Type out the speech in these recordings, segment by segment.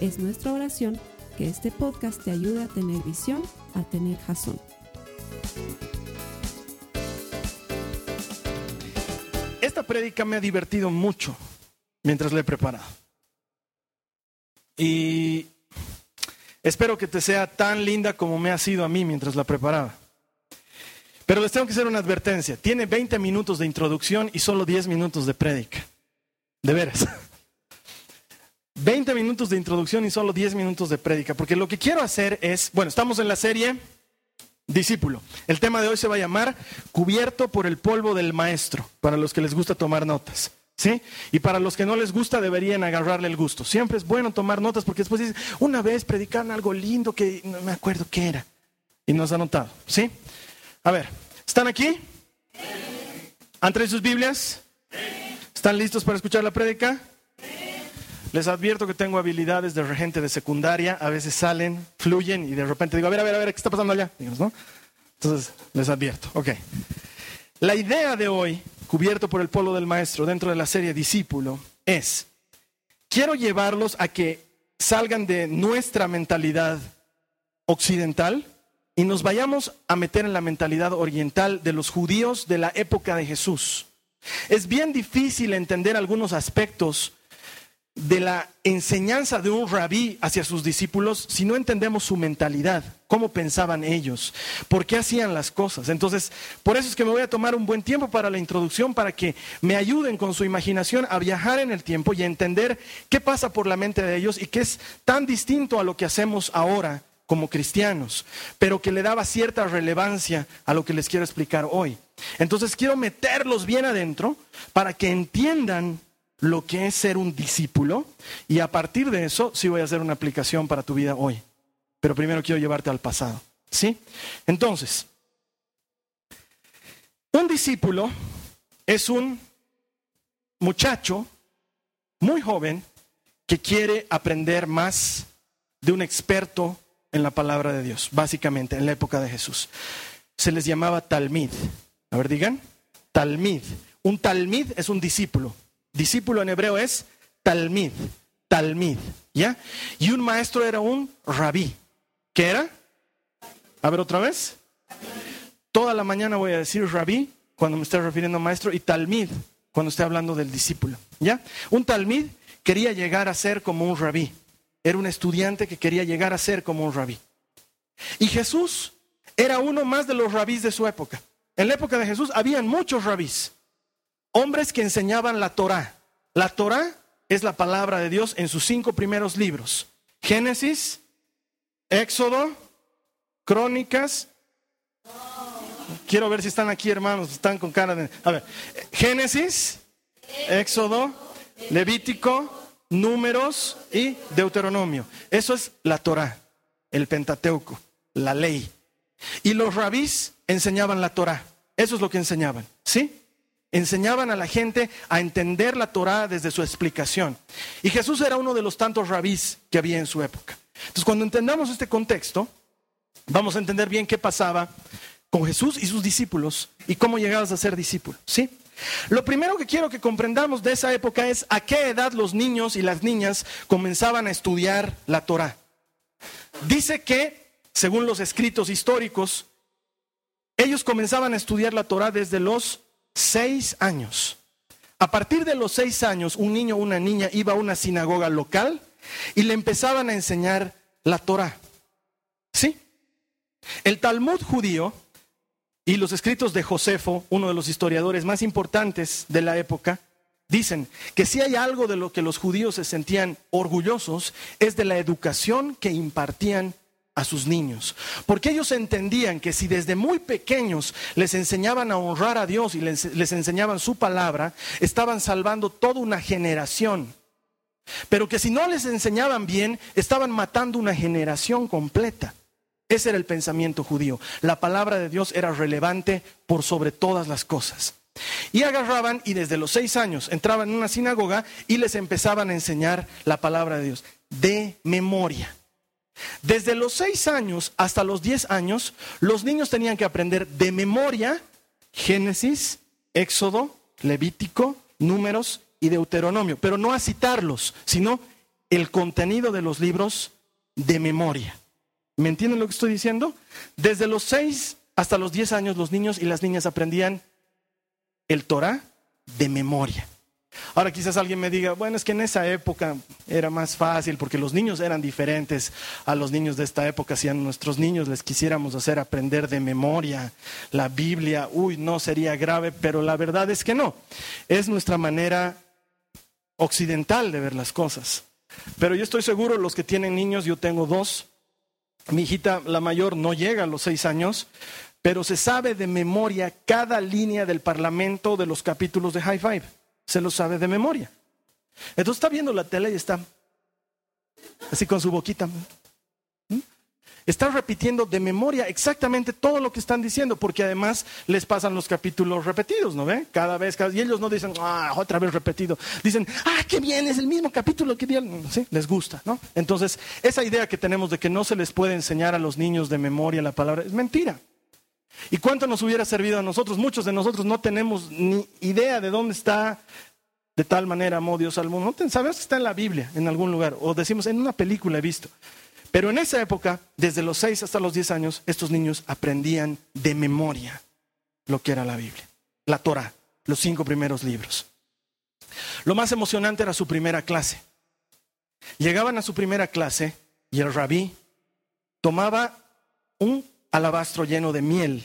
Es nuestra oración que este podcast te ayude a tener visión, a tener jazón. Esta prédica me ha divertido mucho mientras la he preparado. Y espero que te sea tan linda como me ha sido a mí mientras la preparaba. Pero les tengo que hacer una advertencia. Tiene 20 minutos de introducción y solo 10 minutos de prédica. De veras. 20 minutos de introducción y solo 10 minutos de prédica. Porque lo que quiero hacer es, bueno, estamos en la serie Discípulo. El tema de hoy se va a llamar Cubierto por el polvo del maestro, para los que les gusta tomar notas. ¿Sí? Y para los que no les gusta deberían agarrarle el gusto. Siempre es bueno tomar notas porque después dices, una vez predicaron algo lindo que no me acuerdo qué era. Y nos ha notado. ¿Sí? A ver, ¿están aquí? ¿Han traído sus Biblias? ¿Están listos para escuchar la prédica? Les advierto que tengo habilidades de regente de secundaria, a veces salen, fluyen y de repente digo, a ver, a ver, a ver, ¿qué está pasando allá? ¿no? Entonces, les advierto. Ok. La idea de hoy, cubierto por el polo del maestro dentro de la serie Discípulo, es, quiero llevarlos a que salgan de nuestra mentalidad occidental y nos vayamos a meter en la mentalidad oriental de los judíos de la época de Jesús. Es bien difícil entender algunos aspectos de la enseñanza de un rabí hacia sus discípulos si no entendemos su mentalidad, cómo pensaban ellos, por qué hacían las cosas. Entonces, por eso es que me voy a tomar un buen tiempo para la introducción, para que me ayuden con su imaginación a viajar en el tiempo y a entender qué pasa por la mente de ellos y qué es tan distinto a lo que hacemos ahora como cristianos, pero que le daba cierta relevancia a lo que les quiero explicar hoy. Entonces quiero meterlos bien adentro para que entiendan lo que es ser un discípulo y a partir de eso sí voy a hacer una aplicación para tu vida hoy. Pero primero quiero llevarte al pasado. ¿Sí? Entonces, un discípulo es un muchacho muy joven que quiere aprender más de un experto en la palabra de Dios, básicamente en la época de Jesús. Se les llamaba talmid. A ver, digan, talmid. Un talmid es un discípulo. Discípulo en hebreo es talmid, talmid, ¿ya? Y un maestro era un rabí. ¿Qué era? A ver otra vez. Toda la mañana voy a decir rabí cuando me esté refiriendo a maestro y talmid cuando esté hablando del discípulo, ¿ya? Un talmid quería llegar a ser como un rabí. Era un estudiante que quería llegar a ser como un rabí. Y Jesús era uno más de los rabís de su época. En la época de Jesús habían muchos rabís, hombres que enseñaban la Torá. La Torá es la palabra de Dios en sus cinco primeros libros. Génesis, Éxodo, Crónicas. Quiero ver si están aquí, hermanos, están con cara de... A ver, Génesis, Éxodo, Levítico, Números y Deuteronomio. Eso es la Torá, el Pentateuco, la ley. Y los rabís enseñaban la Torá. Eso es lo que enseñaban, ¿sí? Enseñaban a la gente a entender la Torá desde su explicación. Y Jesús era uno de los tantos rabís que había en su época. Entonces, cuando entendamos este contexto, vamos a entender bien qué pasaba con Jesús y sus discípulos y cómo llegabas a ser discípulo, ¿sí? Lo primero que quiero que comprendamos de esa época es a qué edad los niños y las niñas comenzaban a estudiar la Torah. Dice que, según los escritos históricos, ellos comenzaban a estudiar la Torah desde los seis años. A partir de los seis años, un niño o una niña iba a una sinagoga local y le empezaban a enseñar la Torah. ¿Sí? El Talmud judío y los escritos de Josefo, uno de los historiadores más importantes de la época, dicen que si hay algo de lo que los judíos se sentían orgullosos es de la educación que impartían a sus niños. Porque ellos entendían que si desde muy pequeños les enseñaban a honrar a Dios y les, les enseñaban su palabra, estaban salvando toda una generación pero que si no les enseñaban bien, estaban matando una generación completa. Ese era el pensamiento judío. La palabra de Dios era relevante por sobre todas las cosas. Y agarraban y desde los seis años entraban en una sinagoga y les empezaban a enseñar la palabra de Dios de memoria. Desde los seis años hasta los diez años, los niños tenían que aprender de memoria Génesis, Éxodo, Levítico, Números y Deuteronomio, pero no a citarlos, sino el contenido de los libros de memoria. ¿Me entienden lo que estoy diciendo? Desde los seis hasta los diez años los niños y las niñas aprendían el Torah de memoria. Ahora quizás alguien me diga, bueno, es que en esa época era más fácil porque los niños eran diferentes a los niños de esta época. Si a nuestros niños les quisiéramos hacer aprender de memoria la Biblia, uy, no sería grave, pero la verdad es que no. Es nuestra manera occidental de ver las cosas. Pero yo estoy seguro, los que tienen niños, yo tengo dos. Mi hijita, la mayor, no llega a los seis años, pero se sabe de memoria cada línea del Parlamento de los capítulos de High Five. Se lo sabe de memoria. Entonces está viendo la tele y está así con su boquita. ¿Mm? Está repitiendo de memoria exactamente todo lo que están diciendo, porque además les pasan los capítulos repetidos, ¿no ve? Cada vez, cada, y ellos no dicen, ah, otra vez repetido. Dicen, ah, qué bien, es el mismo capítulo que dieron. Sí, les gusta, ¿no? Entonces, esa idea que tenemos de que no se les puede enseñar a los niños de memoria la palabra es mentira. ¿Y cuánto nos hubiera servido a nosotros? Muchos de nosotros no tenemos ni idea de dónde está de tal manera amó Dios al mundo. Sabemos que está en la Biblia, en algún lugar, o decimos en una película he visto. Pero en esa época, desde los 6 hasta los 10 años, estos niños aprendían de memoria lo que era la Biblia, la Torah, los cinco primeros libros. Lo más emocionante era su primera clase. Llegaban a su primera clase y el rabí tomaba un alabastro lleno de miel.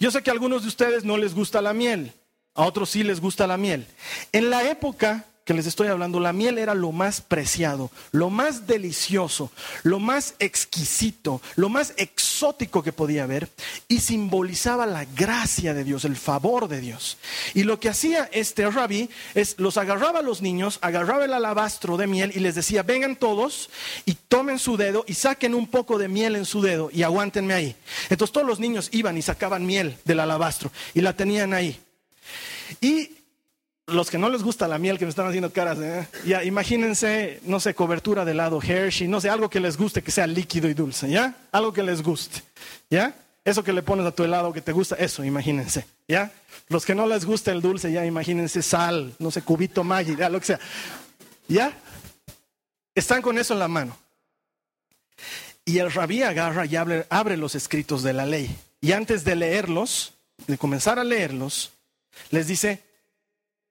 Yo sé que a algunos de ustedes no les gusta la miel, a otros sí les gusta la miel. En la época que les estoy hablando, la miel era lo más preciado, lo más delicioso, lo más exquisito, lo más exótico que podía haber y simbolizaba la gracia de Dios, el favor de Dios. Y lo que hacía este rabí es los agarraba a los niños, agarraba el alabastro de miel y les decía, vengan todos y tomen su dedo y saquen un poco de miel en su dedo y aguántenme ahí. Entonces todos los niños iban y sacaban miel del alabastro y la tenían ahí. Y los que no les gusta la miel, que me están haciendo caras, ¿eh? ya imagínense, no sé, cobertura de helado Hershey, no sé, algo que les guste, que sea líquido y dulce, ¿ya? Algo que les guste, ¿ya? Eso que le pones a tu helado que te gusta, eso, imagínense, ¿ya? Los que no les gusta el dulce, ya imagínense sal, no sé, cubito Maggi, ya, lo que sea, ¿ya? Están con eso en la mano. Y el rabí agarra y abre, abre los escritos de la ley. Y antes de leerlos, de comenzar a leerlos, les dice,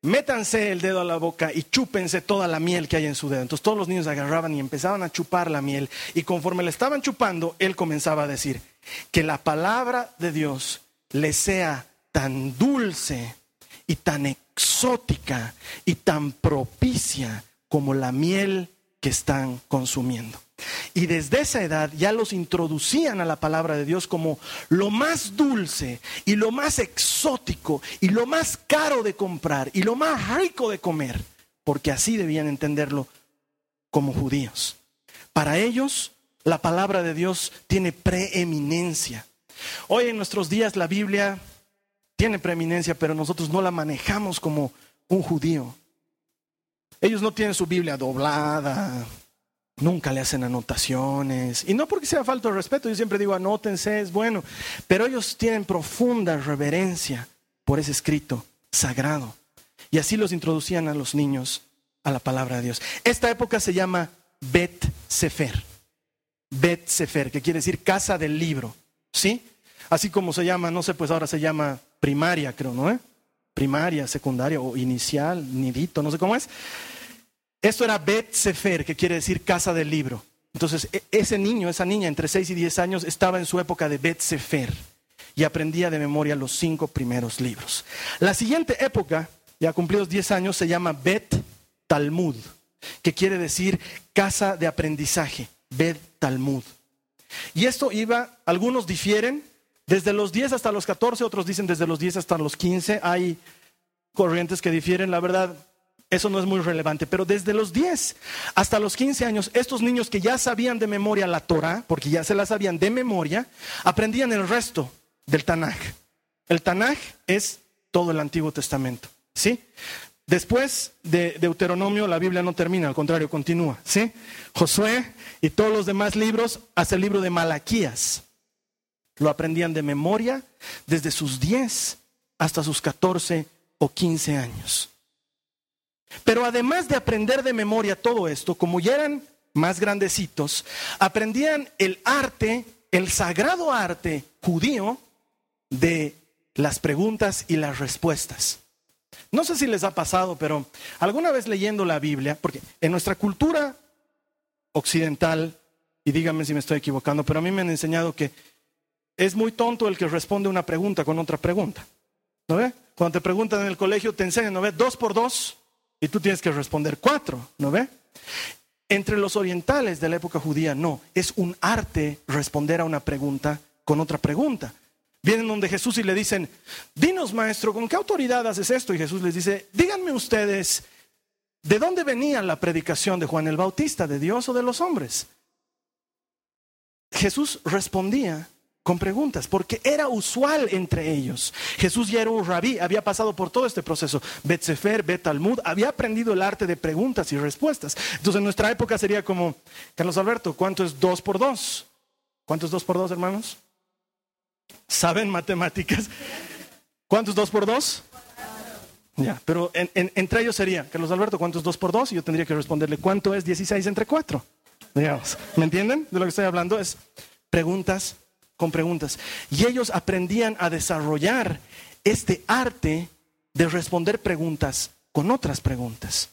métanse el dedo a la boca y chúpense toda la miel que hay en su dedo. Entonces todos los niños agarraban y empezaban a chupar la miel y conforme le estaban chupando, él comenzaba a decir, que la palabra de Dios le sea tan dulce y tan exótica y tan propicia como la miel que están consumiendo. Y desde esa edad ya los introducían a la palabra de Dios como lo más dulce y lo más exótico y lo más caro de comprar y lo más rico de comer, porque así debían entenderlo como judíos. Para ellos la palabra de Dios tiene preeminencia. Hoy en nuestros días la Biblia tiene preeminencia, pero nosotros no la manejamos como un judío. Ellos no tienen su Biblia doblada, Nunca le hacen anotaciones. Y no porque sea falta de respeto, yo siempre digo anótense, es bueno. Pero ellos tienen profunda reverencia por ese escrito sagrado. Y así los introducían a los niños a la palabra de Dios. Esta época se llama Bet Sefer. Bet Sefer, que quiere decir casa del libro. ¿Sí? Así como se llama, no sé, pues ahora se llama primaria, creo, ¿no? Primaria, secundaria o inicial, nidito, no sé cómo es. Esto era Bet Sefer, que quiere decir casa del libro. Entonces, e, ese niño, esa niña entre 6 y 10 años estaba en su época de Bet Sefer y aprendía de memoria los cinco primeros libros. La siguiente época, ya cumplidos 10 años, se llama Bet Talmud, que quiere decir casa de aprendizaje, Bet Talmud. Y esto iba, algunos difieren, desde los 10 hasta los 14, otros dicen desde los 10 hasta los 15. Hay corrientes que difieren, la verdad, eso no es muy relevante, pero desde los 10 hasta los 15 años, estos niños que ya sabían de memoria la Torah, porque ya se la sabían de memoria, aprendían el resto del Tanaj. El Tanaj es todo el Antiguo Testamento, ¿sí? Después de Deuteronomio, la Biblia no termina, al contrario, continúa, ¿sí? Josué y todos los demás libros, hasta el libro de Malaquías, lo aprendían de memoria desde sus 10 hasta sus 14 o 15 años. Pero además de aprender de memoria todo esto, como ya eran más grandecitos, aprendían el arte, el sagrado arte judío de las preguntas y las respuestas. No sé si les ha pasado, pero alguna vez leyendo la Biblia, porque en nuestra cultura occidental, y díganme si me estoy equivocando, pero a mí me han enseñado que es muy tonto el que responde una pregunta con otra pregunta. ¿No ve? Cuando te preguntan en el colegio, te enseñan, ¿no ve? Dos por dos, y tú tienes que responder cuatro, ¿no ve? Entre los orientales de la época judía, no, es un arte responder a una pregunta con otra pregunta. Vienen donde Jesús y le dicen, dinos maestro, ¿con qué autoridad haces esto? Y Jesús les dice, díganme ustedes, ¿de dónde venía la predicación de Juan el Bautista? ¿De Dios o de los hombres? Jesús respondía con preguntas, porque era usual entre ellos. Jesús ya era un rabí, había pasado por todo este proceso. Betsefer, Betalmud, había aprendido el arte de preguntas y respuestas. Entonces en nuestra época sería como, Carlos Alberto, ¿cuánto es dos por dos? ¿Cuánto es dos por dos, hermanos? ¿Saben matemáticas? ¿Cuánto es dos por dos? Ya, pero entre ellos sería, Carlos Alberto, ¿cuánto es dos por dos? Y yo tendría que responderle, ¿cuánto es 16 entre cuatro? Digamos, ¿me entienden de lo que estoy hablando? Es preguntas con preguntas. Y ellos aprendían a desarrollar este arte de responder preguntas con otras preguntas.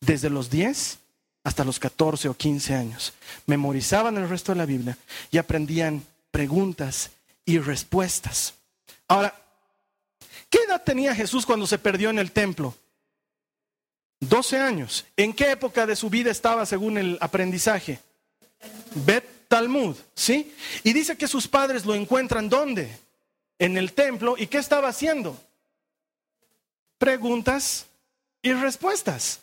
Desde los 10 hasta los 14 o 15 años. Memorizaban el resto de la Biblia y aprendían preguntas y respuestas. Ahora, ¿qué edad tenía Jesús cuando se perdió en el templo? 12 años. ¿En qué época de su vida estaba según el aprendizaje? Bet Talmud, ¿sí? Y dice que sus padres lo encuentran ¿dónde? En el templo. ¿Y qué estaba haciendo? Preguntas y respuestas.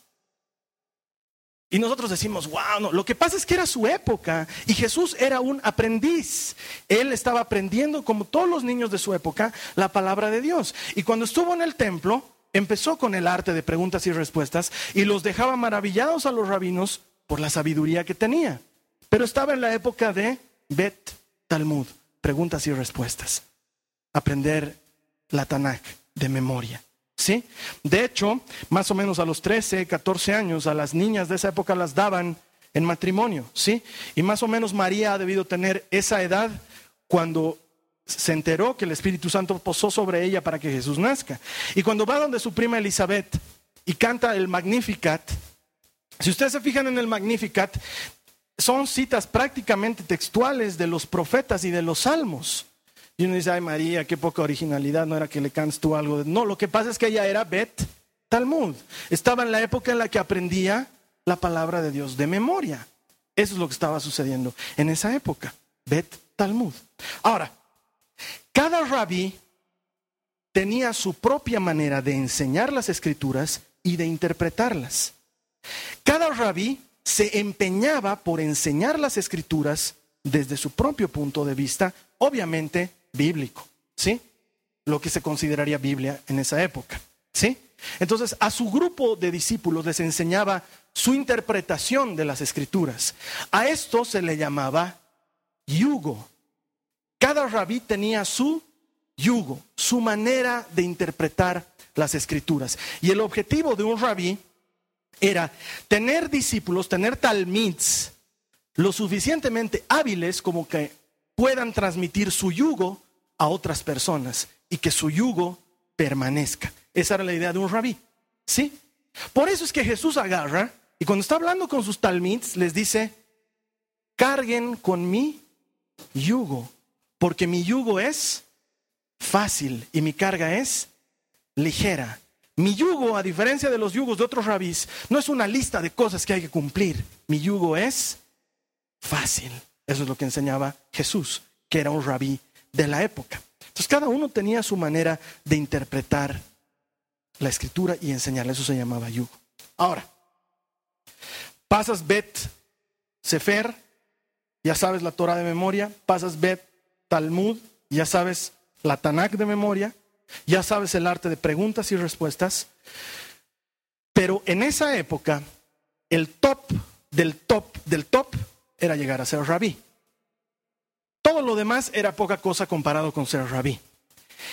Y nosotros decimos, wow, no. Lo que pasa es que era su época y Jesús era un aprendiz. Él estaba aprendiendo, como todos los niños de su época, la palabra de Dios. Y cuando estuvo en el templo, empezó con el arte de preguntas y respuestas y los dejaba maravillados a los rabinos por la sabiduría que tenía. Pero estaba en la época de Bet Talmud, preguntas y respuestas. Aprender la Tanakh de memoria. ¿Sí? De hecho, más o menos a los 13, 14 años, a las niñas de esa época las daban en matrimonio, ¿sí? Y más o menos María ha debido tener esa edad cuando se enteró que el Espíritu Santo posó sobre ella para que Jesús nazca. Y cuando va donde su prima Elizabeth y canta el Magnificat, si ustedes se fijan en el Magnificat, son citas prácticamente textuales de los profetas y de los salmos. Y uno dice, ay María, qué poca originalidad, no era que le cantes tú algo. No, lo que pasa es que ella era Bet Talmud. Estaba en la época en la que aprendía la palabra de Dios de memoria. Eso es lo que estaba sucediendo en esa época. Bet Talmud. Ahora, cada rabí tenía su propia manera de enseñar las escrituras y de interpretarlas. Cada rabí se empeñaba por enseñar las escrituras desde su propio punto de vista, obviamente bíblico, ¿sí? Lo que se consideraría Biblia en esa época, ¿sí? Entonces, a su grupo de discípulos les enseñaba su interpretación de las escrituras. A esto se le llamaba yugo. Cada rabí tenía su yugo, su manera de interpretar las escrituras. Y el objetivo de un rabí era tener discípulos, tener talmids lo suficientemente hábiles como que puedan transmitir su yugo a otras personas y que su yugo permanezca. Esa era la idea de un rabí. ¿Sí? Por eso es que Jesús agarra y cuando está hablando con sus talmids les dice, carguen con mi yugo, porque mi yugo es fácil y mi carga es ligera. Mi yugo, a diferencia de los yugos de otros rabís, no es una lista de cosas que hay que cumplir. Mi yugo es fácil. Eso es lo que enseñaba Jesús, que era un rabí de la época. Entonces cada uno tenía su manera de interpretar la escritura y enseñarle. Eso se llamaba yugo. Ahora, pasas Bet Sefer, ya sabes la Torah de memoria, pasas Bet Talmud, ya sabes la Tanakh de memoria, ya sabes el arte de preguntas y respuestas, pero en esa época el top del top del top era llegar a ser rabí. Todo lo demás era poca cosa comparado con ser rabí.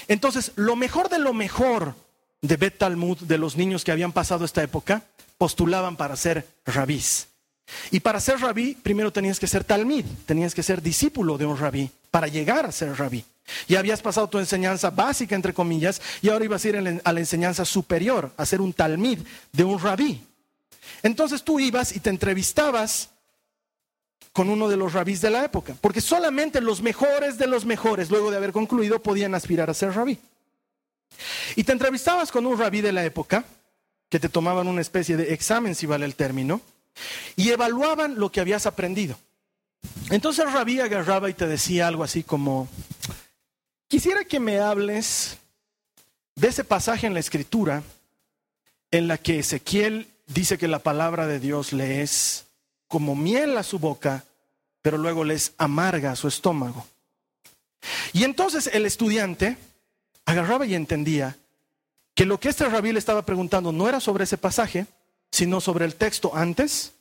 Entonces, lo mejor de lo mejor de Bet Talmud, de los niños que habían pasado esta época, postulaban para ser rabís. Y para ser rabí, primero tenías que ser talmid, tenías que ser discípulo de un rabí para llegar a ser rabí. Ya habías pasado tu enseñanza básica, entre comillas, y ahora ibas a ir a la enseñanza superior, a ser un talmid de un rabí. Entonces tú ibas y te entrevistabas con uno de los rabís de la época, porque solamente los mejores de los mejores, luego de haber concluido, podían aspirar a ser rabí. Y te entrevistabas con un rabí de la época, que te tomaban una especie de examen, si vale el término, y evaluaban lo que habías aprendido. Entonces el rabí agarraba y te decía algo así como, quisiera que me hables de ese pasaje en la escritura en la que Ezequiel dice que la palabra de Dios le es como miel a su boca, pero luego les amarga a su estómago. Y entonces el estudiante agarraba y entendía que lo que este rabí le estaba preguntando no era sobre ese pasaje, sino sobre el texto antes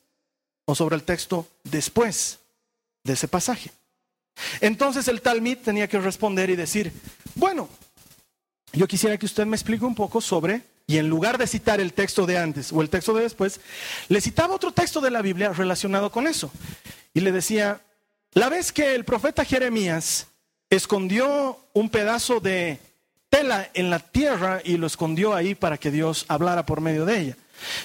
o sobre el texto después de ese pasaje. Entonces el Talmud tenía que responder y decir, bueno, yo quisiera que usted me explique un poco sobre, y en lugar de citar el texto de antes o el texto de después, le citaba otro texto de la Biblia relacionado con eso. Y le decía, la vez que el profeta Jeremías escondió un pedazo de tela en la tierra y lo escondió ahí para que Dios hablara por medio de ella.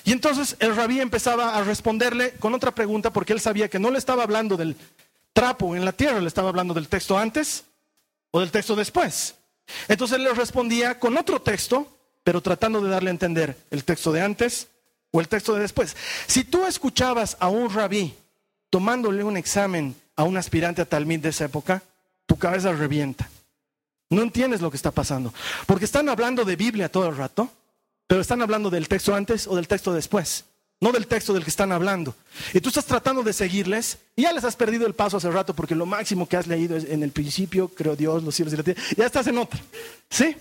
Y entonces el rabí empezaba a responderle con otra pregunta porque él sabía que no le estaba hablando del trapo en la tierra, le estaba hablando del texto antes o del texto después. Entonces él le respondía con otro texto, pero tratando de darle a entender el texto de antes o el texto de después. Si tú escuchabas a un rabí tomándole un examen a un aspirante a talmid de esa época, tu cabeza revienta. No entiendes lo que está pasando. Porque están hablando de Biblia todo el rato, pero están hablando del texto antes o del texto después, no del texto del que están hablando. Y tú estás tratando de seguirles y ya les has perdido el paso hace rato porque lo máximo que has leído es en el principio, creo Dios, los cielos y la tierra. Ya estás en otra. ¿Sí?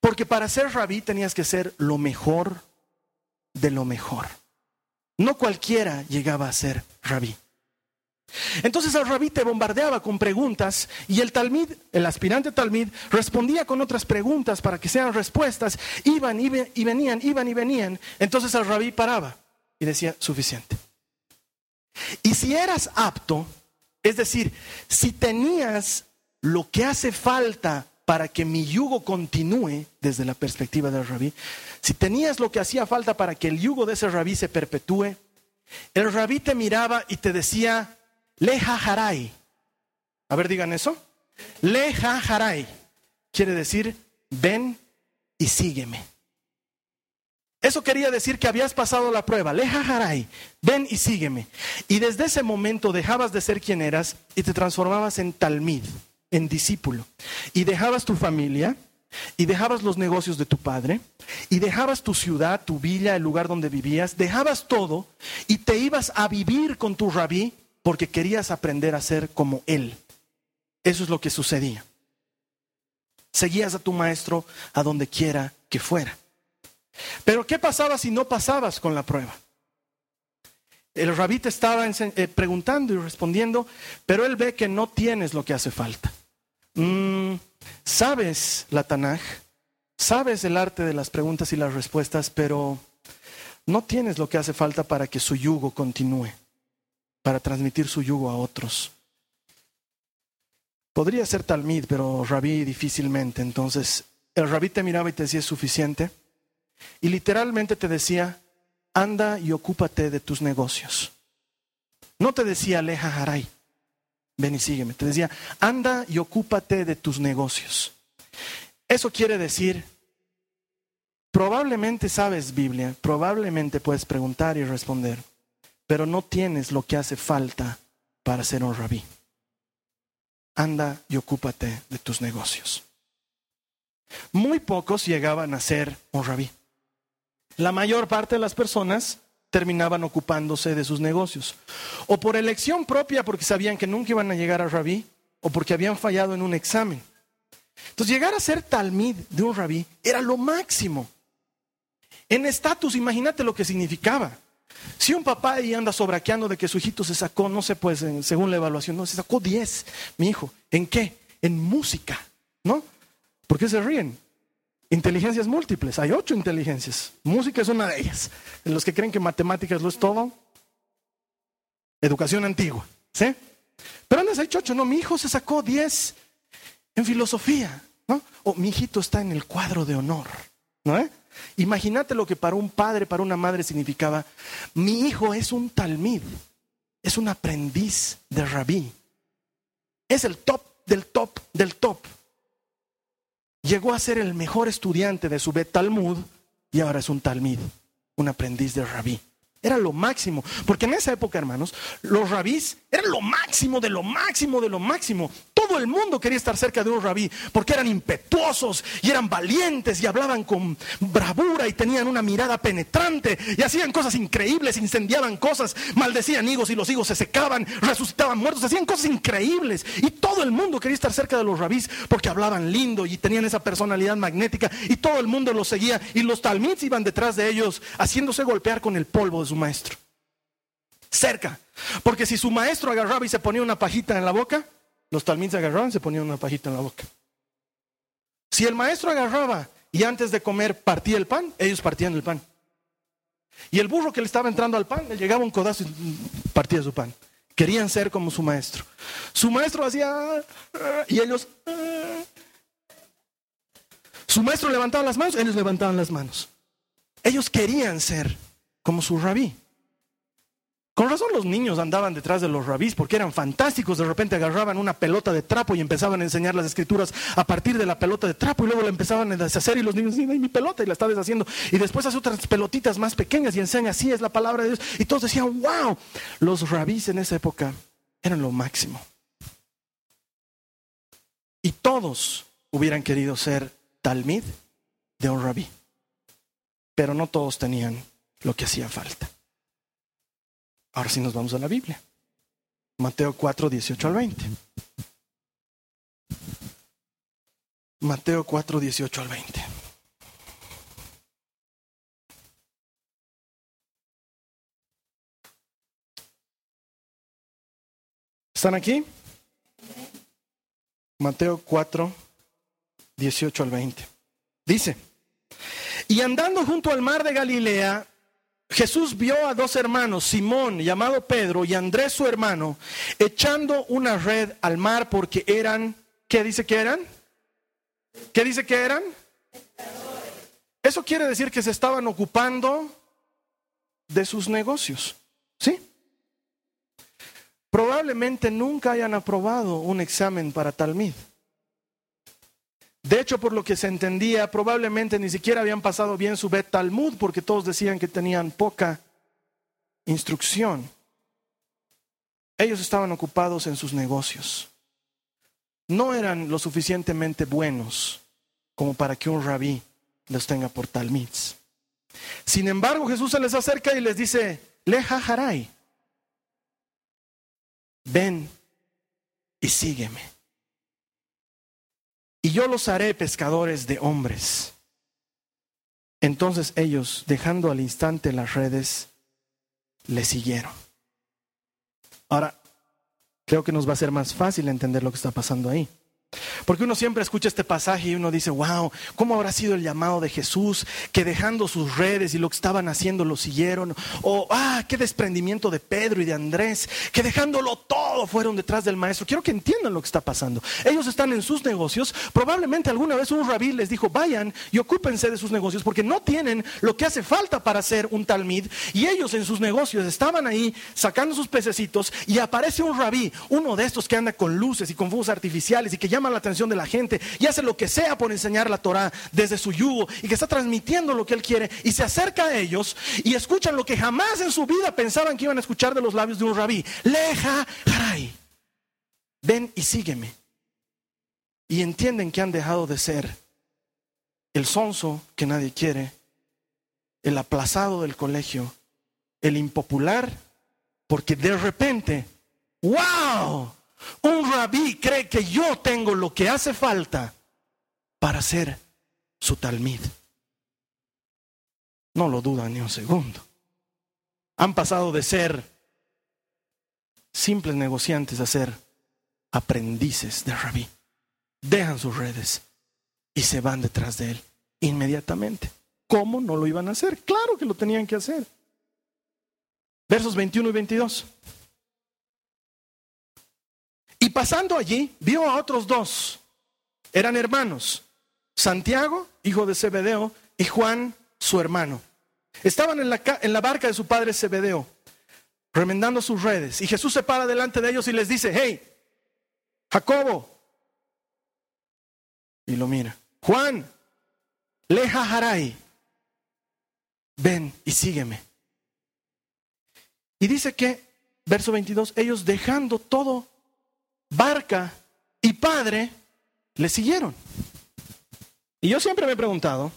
Porque para ser rabí tenías que ser lo mejor de lo mejor. No cualquiera llegaba a ser rabí. Entonces el rabí te bombardeaba con preguntas y el talmid, el aspirante talmid, respondía con otras preguntas para que sean respuestas. Iban y, venían, iban y venían. Entonces el rabí paraba y decía, suficiente. Y si eras apto, es decir, si tenías lo que hace falta para que mi yugo continúe desde la perspectiva del rabí, si tenías lo que hacía falta para que el yugo de ese rabí se perpetúe, el rabí te miraba y te decía, Leja harai. A ver, digan eso. Leja harai. Quiere decir, ven y sígueme. Eso quería decir que habías pasado la prueba. Leja harai. Ven y sígueme. Y desde ese momento dejabas de ser quien eras y te transformabas en talmid, en discípulo. Y dejabas tu familia, y dejabas los negocios de tu padre, y dejabas tu ciudad, tu villa, el lugar donde vivías, dejabas todo y te ibas a vivir con tu rabí porque querías aprender a ser como Él. Eso es lo que sucedía. Seguías a tu maestro a donde quiera que fuera. Pero ¿qué pasaba si no pasabas con la prueba? El rabí te estaba eh, preguntando y respondiendo, pero él ve que no tienes lo que hace falta. Mm, sabes la Tanaj, sabes el arte de las preguntas y las respuestas, pero no tienes lo que hace falta para que su yugo continúe para transmitir su yugo a otros. Podría ser talmid, pero rabí difícilmente. Entonces, el rabí te miraba y te decía, es suficiente. Y literalmente te decía, anda y ocúpate de tus negocios. No te decía, aleja haray, ven y sígueme. Te decía, anda y ocúpate de tus negocios. Eso quiere decir, probablemente sabes Biblia, probablemente puedes preguntar y responder pero no tienes lo que hace falta para ser un rabí. Anda y ocúpate de tus negocios. Muy pocos llegaban a ser un rabí. La mayor parte de las personas terminaban ocupándose de sus negocios. O por elección propia, porque sabían que nunca iban a llegar a rabí, o porque habían fallado en un examen. Entonces, llegar a ser talmid de un rabí era lo máximo. En estatus, imagínate lo que significaba. Si un papá ahí anda sobraqueando de que su hijito se sacó, no sé, pues según la evaluación, no, se sacó 10, mi hijo. ¿En qué? En música, ¿no? ¿Por qué se ríen? Inteligencias múltiples, hay ocho inteligencias. Música es una de ellas. Los que creen que matemáticas lo es todo, educación antigua, ¿sí? Pero andas hay ocho, no, mi hijo se sacó 10 en filosofía, ¿no? O mi hijito está en el cuadro de honor, ¿no? Eh? Imagínate lo que para un padre, para una madre significaba, mi hijo es un talmid, es un aprendiz de rabí, es el top del top del top. Llegó a ser el mejor estudiante de su Bet Talmud y ahora es un talmid, un aprendiz de rabí. Era lo máximo. Porque en esa época, hermanos, los rabís eran lo máximo de lo máximo de lo máximo. Todo el mundo quería estar cerca de un rabí porque eran impetuosos y eran valientes y hablaban con bravura y tenían una mirada penetrante y hacían cosas increíbles, incendiaban cosas, maldecían higos y los higos se secaban, resucitaban muertos, hacían cosas increíbles. Y todo el mundo quería estar cerca de los rabís porque hablaban lindo y tenían esa personalidad magnética y todo el mundo los seguía y los talmids iban detrás de ellos haciéndose golpear con el polvo de su maestro. Cerca. Porque si su maestro agarraba y se ponía una pajita en la boca, los talmids agarraban se ponían una pajita en la boca. Si el maestro agarraba y antes de comer partía el pan, ellos partían el pan. Y el burro que le estaba entrando al pan, le llegaba un codazo y partía su pan. Querían ser como su maestro. Su maestro hacía y ellos su maestro levantaba las manos, ellos levantaban las manos. Ellos querían ser como su rabí. Con razón los niños andaban detrás de los rabís porque eran fantásticos. De repente agarraban una pelota de trapo y empezaban a enseñar las escrituras a partir de la pelota de trapo y luego la empezaban a deshacer y los niños decían, ay, mi pelota y la está deshaciendo. Y después hace otras pelotitas más pequeñas y enseña, así es la palabra de Dios. Y todos decían, wow, los rabís en esa época eran lo máximo. Y todos hubieran querido ser talmid de un rabí. Pero no todos tenían lo que hacía falta. Ahora sí nos vamos a la Biblia. Mateo 4, 18 al 20. Mateo 4, 18 al 20. ¿Están aquí? Mateo 4, 18 al 20. Dice, y andando junto al mar de Galilea, Jesús vio a dos hermanos, Simón llamado Pedro y Andrés su hermano, echando una red al mar porque eran, ¿qué dice que eran? ¿Qué dice que eran? Eso quiere decir que se estaban ocupando de sus negocios, ¿sí? Probablemente nunca hayan aprobado un examen para talmid. De hecho, por lo que se entendía, probablemente ni siquiera habían pasado bien su Bet Talmud, porque todos decían que tenían poca instrucción. Ellos estaban ocupados en sus negocios. No eran lo suficientemente buenos como para que un rabí los tenga por talmids. Sin embargo, Jesús se les acerca y les dice, Leja Haray, ven y sígueme y yo los haré pescadores de hombres. Entonces ellos, dejando al instante las redes, le siguieron. Ahora, creo que nos va a ser más fácil entender lo que está pasando ahí. Porque uno siempre escucha este pasaje y uno dice, wow, ¿cómo habrá sido el llamado de Jesús que dejando sus redes y lo que estaban haciendo lo siguieron? O, ah, qué desprendimiento de Pedro y de Andrés, que dejándolo todo fueron detrás del maestro. Quiero que entiendan lo que está pasando. Ellos están en sus negocios. Probablemente alguna vez un rabí les dijo, vayan y ocúpense de sus negocios porque no tienen lo que hace falta para ser un talmid. Y ellos en sus negocios estaban ahí sacando sus pececitos y aparece un rabí, uno de estos que anda con luces y con fuegos artificiales y que llama la atención de la gente y hace lo que sea por enseñar la Torah desde su yugo y que está transmitiendo lo que él quiere y se acerca a ellos y escuchan lo que jamás en su vida pensaban que iban a escuchar de los labios de un rabí. Leja, haray. Ven y sígueme. Y entienden que han dejado de ser el sonso que nadie quiere, el aplazado del colegio, el impopular, porque de repente, wow, rabí cree que yo tengo lo que hace falta para ser su talmid. No lo dudan ni un segundo. Han pasado de ser simples negociantes a ser aprendices de rabí. Dejan sus redes y se van detrás de él inmediatamente. ¿Cómo no lo iban a hacer? Claro que lo tenían que hacer. Versos 21 y 22. Pasando allí, vio a otros dos. Eran hermanos. Santiago, hijo de Zebedeo, y Juan, su hermano. Estaban en la, en la barca de su padre Zebedeo, remendando sus redes. Y Jesús se para delante de ellos y les dice, hey, Jacobo. Y lo mira. Juan, Leja Haray, ven y sígueme. Y dice que, verso 22, ellos dejando todo, barca y padre, le siguieron. Y yo siempre me he preguntado,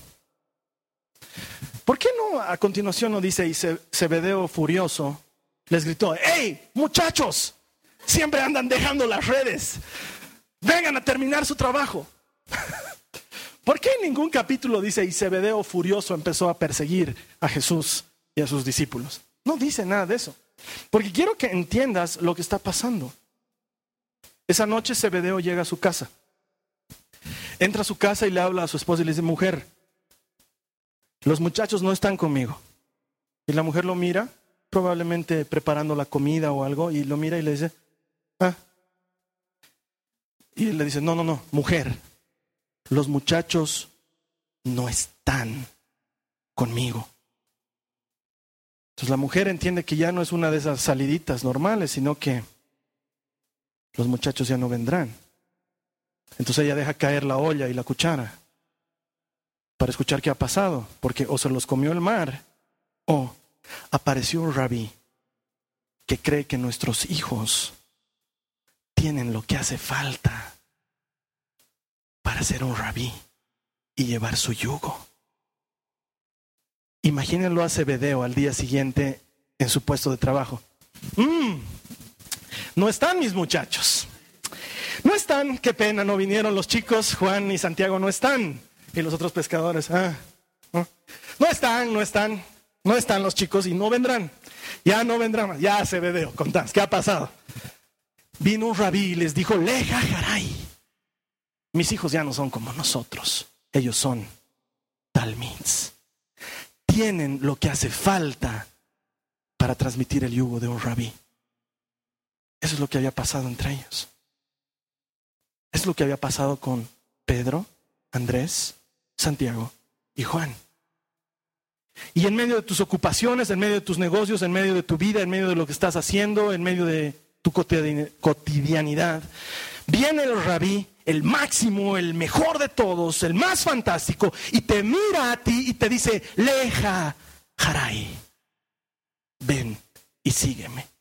¿por qué no a continuación no dice y Zebedeo furioso les gritó, hey muchachos, siempre andan dejando las redes, vengan a terminar su trabajo? ¿Por qué en ningún capítulo dice y Zebedeo furioso empezó a perseguir a Jesús y a sus discípulos? No dice nada de eso. Porque quiero que entiendas lo que está pasando. Esa noche Zebedeo llega a su casa. Entra a su casa y le habla a su esposa y le dice, mujer, los muchachos no están conmigo. Y la mujer lo mira, probablemente preparando la comida o algo, y lo mira y le dice, ah. Y le dice, no, no, no, mujer, los muchachos no están conmigo. Entonces la mujer entiende que ya no es una de esas saliditas normales, sino que los muchachos ya no vendrán. Entonces ella deja caer la olla y la cuchara para escuchar qué ha pasado, porque o se los comió el mar o apareció un rabí que cree que nuestros hijos tienen lo que hace falta para ser un rabí y llevar su yugo. Imagínenlo a Cebedeo al día siguiente en su puesto de trabajo. Mm, no están mis muchachos. No están, qué pena, no vinieron los chicos, Juan y Santiago no están. Y los otros pescadores, ah, no, están, no están, no están los chicos y no vendrán. Ya no vendrán, ya Cebedeo, contás, ¿qué ha pasado? Vino un rabí y les dijo, leja jaray mis hijos ya no son como nosotros, ellos son talmids. Tienen lo que hace falta para transmitir el yugo de un rabí. Eso es lo que había pasado entre ellos. Es lo que había pasado con Pedro, Andrés, Santiago y Juan. Y en medio de tus ocupaciones, en medio de tus negocios, en medio de tu vida, en medio de lo que estás haciendo, en medio de tu cotidianidad, viene el rabí el máximo, el mejor de todos, el más fantástico, y te mira a ti y te dice, leja, Harai, ven y sígueme.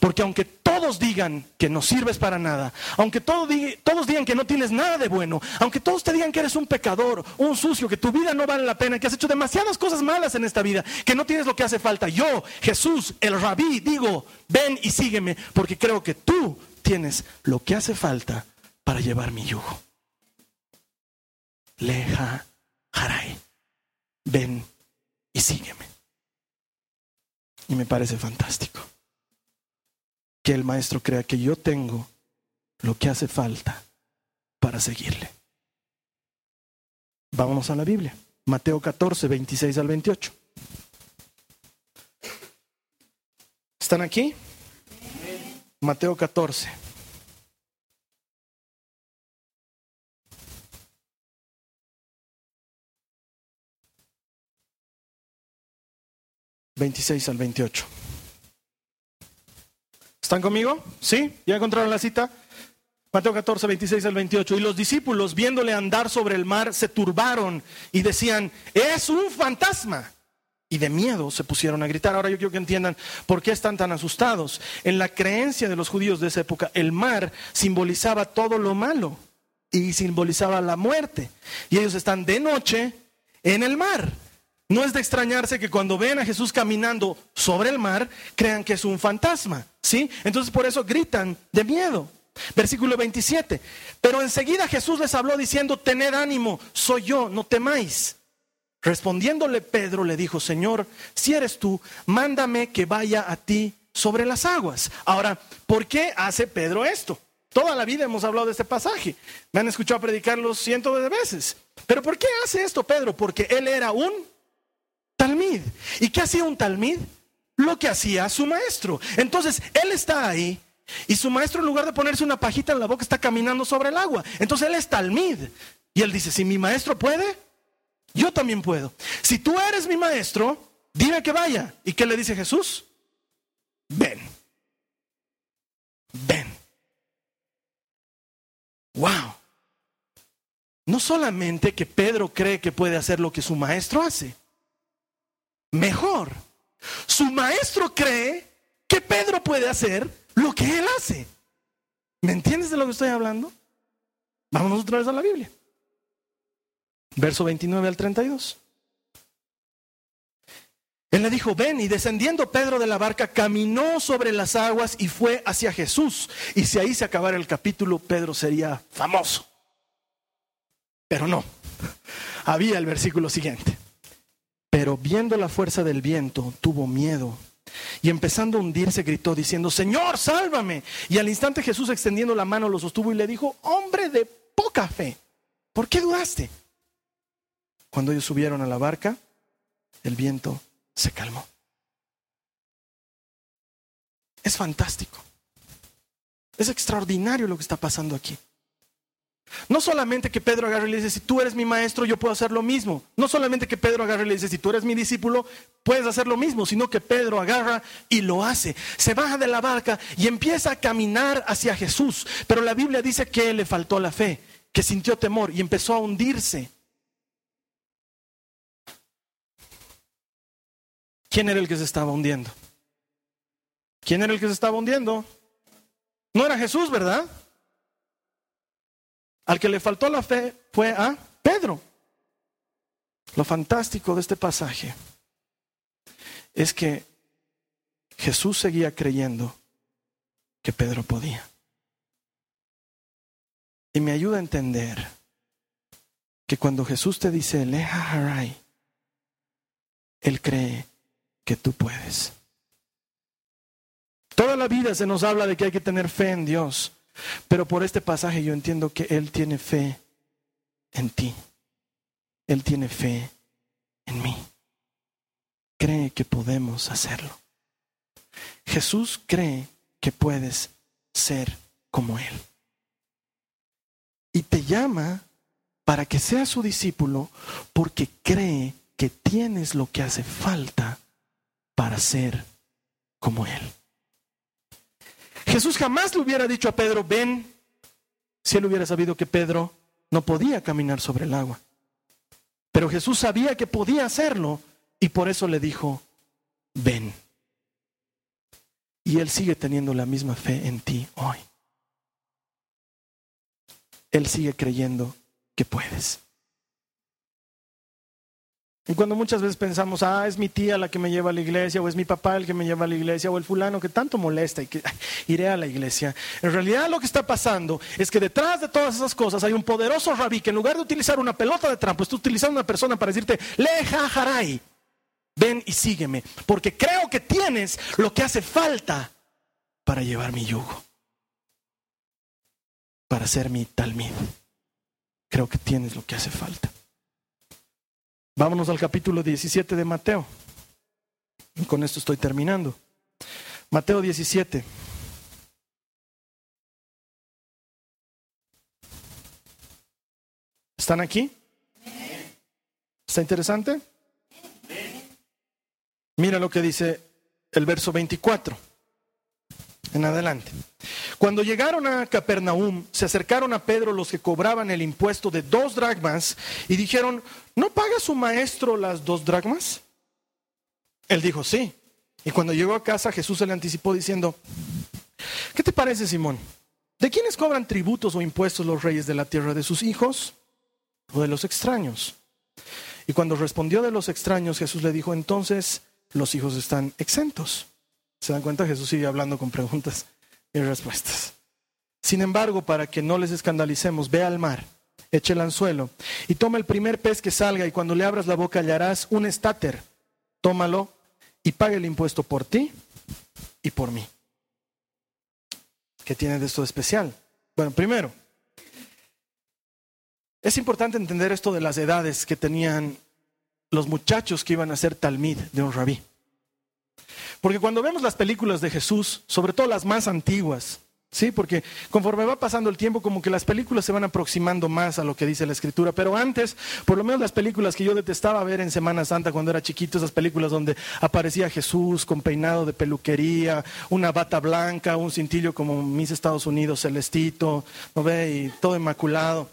Porque aunque todos digan que no sirves para nada, aunque todos, digan que no tienes nada de bueno, aunque todos te digan que eres un pecador, un sucio, que tu vida no vale la pena, que has hecho demasiadas cosas malas en esta vida, que no tienes lo que hace falta, yo, Jesús, el rabí, digo, ven y sígueme, porque creo que tú tienes lo que hace falta para llevar mi yugo. Leja Haray, ven y sígueme. Y me parece fantástico que el maestro crea que yo tengo lo que hace falta para seguirle. Vámonos a la Biblia. Mateo 14, 26 al 28. ¿Están aquí? Mateo 14. 26 al 28. ¿Están conmigo? ¿Sí? ¿Ya encontraron la cita? Mateo 14, 26 al 28. Y los discípulos, viéndole andar sobre el mar, se turbaron y decían, es un fantasma. Y de miedo se pusieron a gritar. Ahora yo quiero que entiendan por qué están tan asustados. En la creencia de los judíos de esa época, el mar simbolizaba todo lo malo y simbolizaba la muerte. Y ellos están de noche en el mar. No es de extrañarse que cuando ven a Jesús caminando sobre el mar, crean que es un fantasma, ¿sí? Entonces por eso gritan de miedo. Versículo 27. Pero enseguida Jesús les habló diciendo, tened ánimo, soy yo, no temáis. Respondiéndole Pedro le dijo, Señor, si eres tú, mándame que vaya a ti sobre las aguas. Ahora, ¿por qué hace Pedro esto? Toda la vida hemos hablado de este pasaje. Me han escuchado predicarlo cientos de veces. Pero ¿por qué hace esto Pedro? Porque él era un talmid. ¿Y qué hacía un talmid? Lo que hacía su maestro. Entonces, él está ahí y su maestro en lugar de ponerse una pajita en la boca está caminando sobre el agua. Entonces, él es talmid. Y él dice, si mi maestro puede, yo también puedo. Si tú eres mi maestro, dime que vaya. ¿Y qué le dice Jesús? Ven. Ven. Wow. No solamente que Pedro cree que puede hacer lo que su maestro hace, mejor. Su maestro cree que Pedro puede hacer lo que él hace. ¿Me entiendes de lo que estoy hablando? Vámonos otra vez a la Biblia. Verso 29 al 32. Él le dijo, ven, y descendiendo Pedro de la barca, caminó sobre las aguas y fue hacia Jesús. Y si ahí se acabara el capítulo, Pedro sería famoso. Pero no, había el versículo siguiente. Pero viendo la fuerza del viento, tuvo miedo. Y empezando a hundirse, gritó diciendo, Señor, sálvame. Y al instante Jesús extendiendo la mano lo sostuvo y le dijo, hombre de poca fe, ¿por qué dudaste? Cuando ellos subieron a la barca, el viento se calmó. Es fantástico. Es extraordinario lo que está pasando aquí. No solamente que Pedro agarre y le dice, si tú eres mi maestro, yo puedo hacer lo mismo. No solamente que Pedro agarre y le dice, si tú eres mi discípulo, puedes hacer lo mismo, sino que Pedro agarra y lo hace. Se baja de la barca y empieza a caminar hacia Jesús. Pero la Biblia dice que le faltó la fe, que sintió temor y empezó a hundirse. ¿Quién era el que se estaba hundiendo? ¿Quién era el que se estaba hundiendo? No era Jesús, ¿verdad? Al que le faltó la fe fue a Pedro. Lo fantástico de este pasaje es que Jesús seguía creyendo que Pedro podía. Y me ayuda a entender que cuando Jesús te dice, Leja Harai, Él cree que tú puedes. Toda la vida se nos habla de que hay que tener fe en Dios. Pero por este pasaje yo entiendo que Él tiene fe en ti. Él tiene fe en mí. Cree que podemos hacerlo. Jesús cree que puedes ser como Él. Y te llama para que seas su discípulo porque cree que tienes lo que hace falta para ser como Él. Jesús jamás le hubiera dicho a Pedro, ven, si él hubiera sabido que Pedro no podía caminar sobre el agua. Pero Jesús sabía que podía hacerlo y por eso le dijo, ven. Y Él sigue teniendo la misma fe en ti hoy. Él sigue creyendo que puedes. Y cuando muchas veces pensamos, ah, es mi tía la que me lleva a la iglesia, o es mi papá el que me lleva a la iglesia, o el fulano que tanto molesta y que iré a la iglesia. En realidad lo que está pasando es que detrás de todas esas cosas hay un poderoso rabí que en lugar de utilizar una pelota de trampo, está utilizando una persona para decirte, leja jaray, ven y sígueme, porque creo que tienes lo que hace falta para llevar mi yugo, para ser mi talmid. Creo que tienes lo que hace falta. Vámonos al capítulo 17 de Mateo. Con esto estoy terminando. Mateo 17. ¿Están aquí? ¿Está interesante? Mira lo que dice el verso 24 en adelante. Cuando llegaron a Capernaum, se acercaron a Pedro los que cobraban el impuesto de dos dracmas y dijeron, ¿no paga su maestro las dos dracmas? Él dijo, sí. Y cuando llegó a casa, Jesús se le anticipó diciendo, ¿qué te parece, Simón? ¿de quiénes cobran tributos o impuestos los reyes de la tierra? ¿De sus hijos o de los extraños? Y cuando respondió de los extraños, Jesús le dijo, entonces los hijos están exentos. ¿Se dan cuenta? Jesús sigue hablando con preguntas y respuestas. Sin embargo, para que no les escandalicemos, ve al mar, eche el anzuelo y toma el primer pez que salga y cuando le abras la boca hallarás un estáter. Tómalo y pague el impuesto por ti y por mí. ¿Qué tiene de esto especial? Bueno, primero, es importante entender esto de las edades que tenían los muchachos que iban a ser talmid de un rabí. Porque cuando vemos las películas de Jesús, sobre todo las más antiguas, ¿sí? Porque conforme va pasando el tiempo, como que las películas se van aproximando más a lo que dice la Escritura. Pero antes, por lo menos las películas que yo detestaba ver en Semana Santa cuando era chiquito, esas películas donde aparecía Jesús con peinado de peluquería, una bata blanca, un cintillo como Miss Estados Unidos, celestito, ¿no ve? Y todo inmaculado.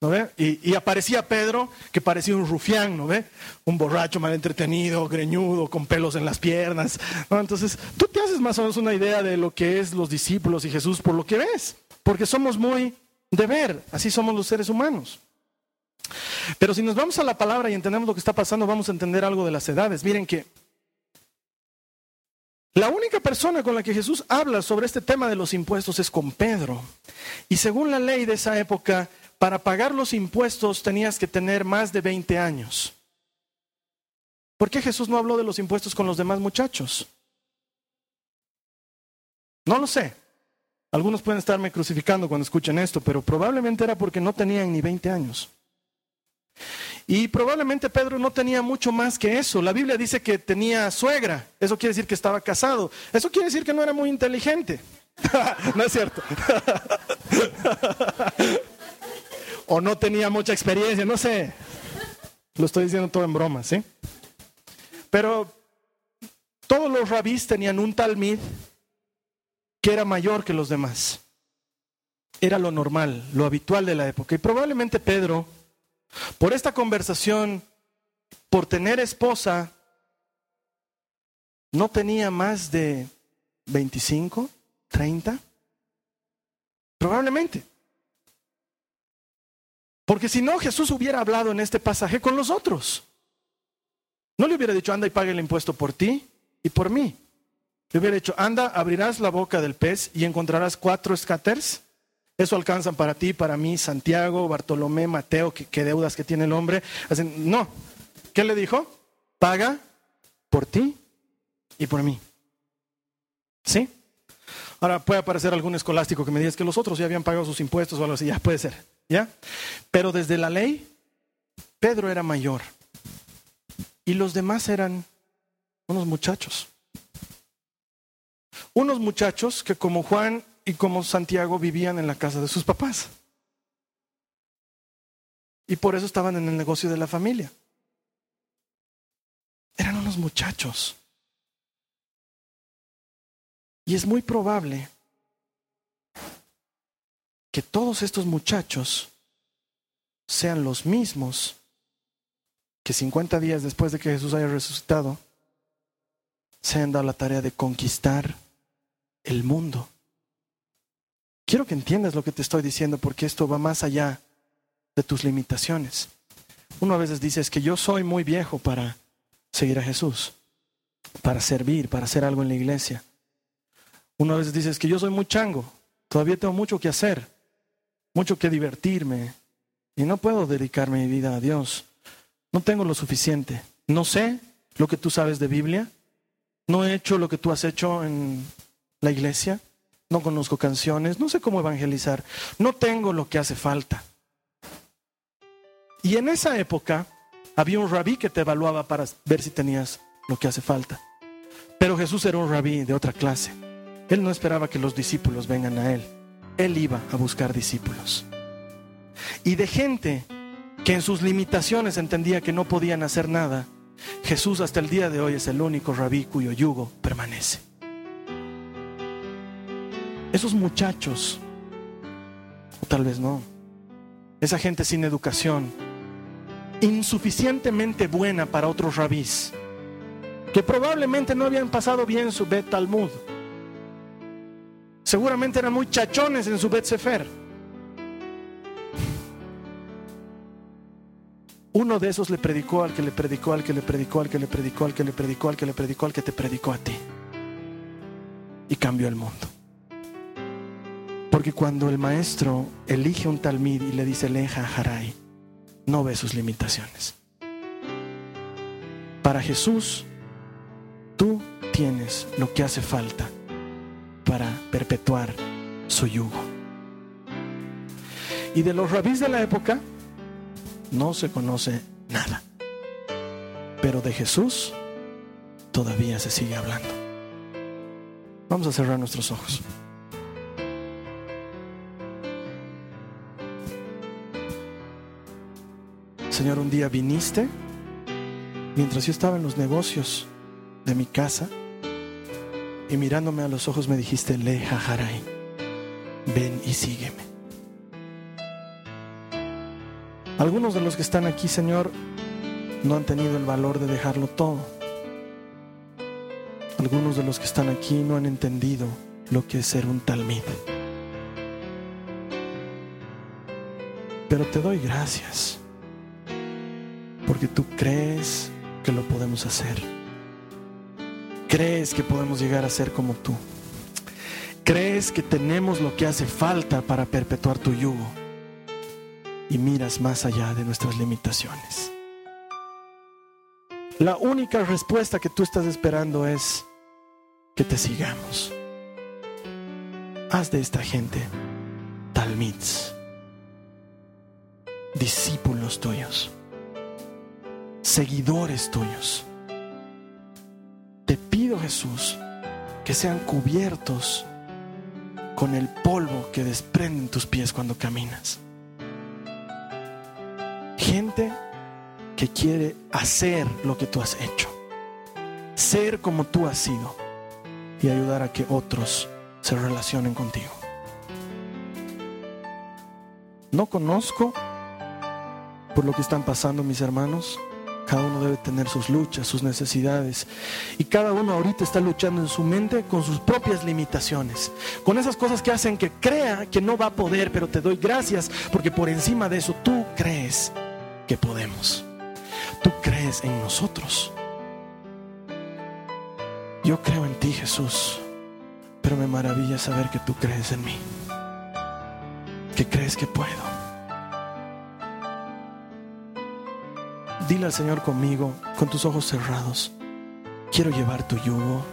¿No ve? Y, aparecía Pedro, que parecía un rufián, ¿no ve? Un borracho mal entretenido, greñudo, con pelos en las piernas. Entonces, tú te haces más o menos una idea de lo que es los discípulos y Jesús por lo que ves, porque somos muy de ver, así somos los seres humanos. Pero si nos vamos a la palabra y entendemos lo que está pasando, vamos a entender algo de las edades. Miren que la única persona con la que Jesús habla sobre este tema de los impuestos es con Pedro. Y según la ley de esa época, para pagar los impuestos tenías que tener más de 20 años. ¿Por qué Jesús no habló de los impuestos con los demás muchachos? No lo sé. Algunos pueden estarme crucificando cuando escuchen esto, pero probablemente era porque no tenían ni 20 años. Y probablemente Pedro no tenía mucho más que eso. La Biblia dice que tenía suegra. Eso quiere decir que estaba casado. Eso quiere decir que no era muy inteligente. no es cierto. o no tenía mucha experiencia, no sé. Lo estoy diciendo todo en broma, ¿sí? Pero todos los rabís tenían un talmid que era mayor que los demás. Era lo normal, lo habitual de la época. Y probablemente Pedro, por esta conversación, por tener esposa, no tenía más de 25, 30. Probablemente. Porque si no, Jesús hubiera hablado en este pasaje con los otros. No le hubiera dicho, anda y pague el impuesto por ti y por mí. Le hubiera dicho, anda, abrirás la boca del pez y encontrarás cuatro escaters. Eso alcanzan para ti, para mí, Santiago, Bartolomé, Mateo, qué deudas que tiene el hombre. no. ¿Qué le dijo? Paga por ti y por mí. ¿Sí? Ahora puede aparecer algún escolástico que me diga que los otros ya habían pagado sus impuestos o algo así. Ya puede ser. ¿Ya? Pero desde la ley, Pedro era mayor. Y los demás eran unos muchachos. Unos muchachos que como Juan y como Santiago vivían en la casa de sus papás. Y por eso estaban en el negocio de la familia. Eran unos muchachos. Y es muy probable que todos estos muchachos sean los mismos que 50 días después de que Jesús haya resucitado, se han dado la tarea de conquistar el mundo. Quiero que entiendas lo que te estoy diciendo porque esto va más allá de tus limitaciones. Uno a veces dice es que yo soy muy viejo para seguir a Jesús, para servir, para hacer algo en la iglesia. Uno a veces dice es que yo soy muy chango, todavía tengo mucho que hacer mucho que divertirme y no puedo dedicar mi vida a Dios. No tengo lo suficiente. No sé lo que tú sabes de Biblia. No he hecho lo que tú has hecho en la iglesia. No conozco canciones. No sé cómo evangelizar. No tengo lo que hace falta. Y en esa época había un rabí que te evaluaba para ver si tenías lo que hace falta. Pero Jesús era un rabí de otra clase. Él no esperaba que los discípulos vengan a él él iba a buscar discípulos. Y de gente que en sus limitaciones entendía que no podían hacer nada, Jesús hasta el día de hoy es el único rabí cuyo yugo permanece. Esos muchachos, o tal vez no, esa gente sin educación, insuficientemente buena para otros rabís, que probablemente no habían pasado bien su Bet Talmud, Seguramente eran muy chachones en su Betsefer. Uno de esos le predicó al que le predicó, al que le predicó, al que le predicó, al que le predicó, al que le predicó, al que te predicó a ti. Y cambió el mundo. Porque cuando el maestro elige un talmid y le dice leja harai, no ve sus limitaciones. Para Jesús, tú tienes lo que hace falta para perpetuar su yugo. Y de los rabís de la época no se conoce nada. Pero de Jesús todavía se sigue hablando. Vamos a cerrar nuestros ojos. Señor, un día viniste mientras yo estaba en los negocios de mi casa y mirándome a los ojos me dijiste, Le Harai, ven y sígueme. Algunos de los que están aquí, Señor, no han tenido el valor de dejarlo todo. Algunos de los que están aquí no han entendido lo que es ser un talmid. Pero te doy gracias porque tú crees que lo podemos hacer. Crees que podemos llegar a ser como tú. Crees que tenemos lo que hace falta para perpetuar tu yugo. Y miras más allá de nuestras limitaciones. La única respuesta que tú estás esperando es que te sigamos. Haz de esta gente talmids, discípulos tuyos seguidores tuyos. Jesús, que sean cubiertos con el polvo que desprenden tus pies cuando caminas. Gente que quiere hacer lo que tú has hecho, ser como tú has sido y ayudar a que otros se relacionen contigo. No conozco por lo que están pasando mis hermanos, cada uno debe tener sus luchas, sus necesidades. Y cada uno ahorita está luchando en su mente con sus propias limitaciones. Con esas cosas que hacen que crea que no va a poder, pero te doy gracias porque por encima de eso tú crees que podemos. Tú crees en nosotros. Yo creo en ti, Jesús, pero me maravilla saber que tú crees en mí. Que crees que puedo. Dile al Señor conmigo, con tus ojos cerrados, quiero llevar tu yugo.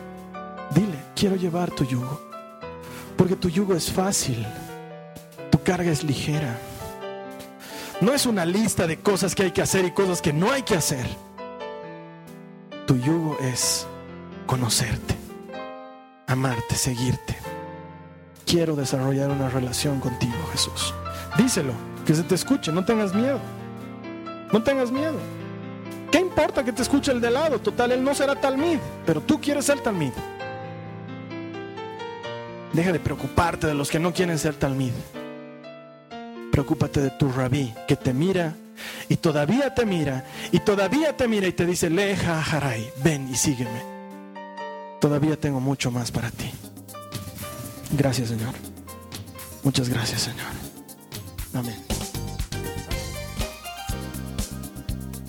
Dile, quiero llevar tu yugo. Porque tu yugo es fácil, tu carga es ligera. No es una lista de cosas que hay que hacer y cosas que no hay que hacer. Tu yugo es conocerte, amarte, seguirte. Quiero desarrollar una relación contigo, Jesús. Díselo, que se te escuche, no tengas miedo. No tengas miedo. ¿Qué importa que te escuche el de lado? Total, él no será talmid, pero tú quieres ser talmid. Deja de preocuparte de los que no quieren ser talmid. Preocúpate de tu rabí que te mira y todavía te mira y todavía te mira y te dice, Leja Haray, ven y sígueme. Todavía tengo mucho más para ti. Gracias, Señor. Muchas gracias, Señor. Amén.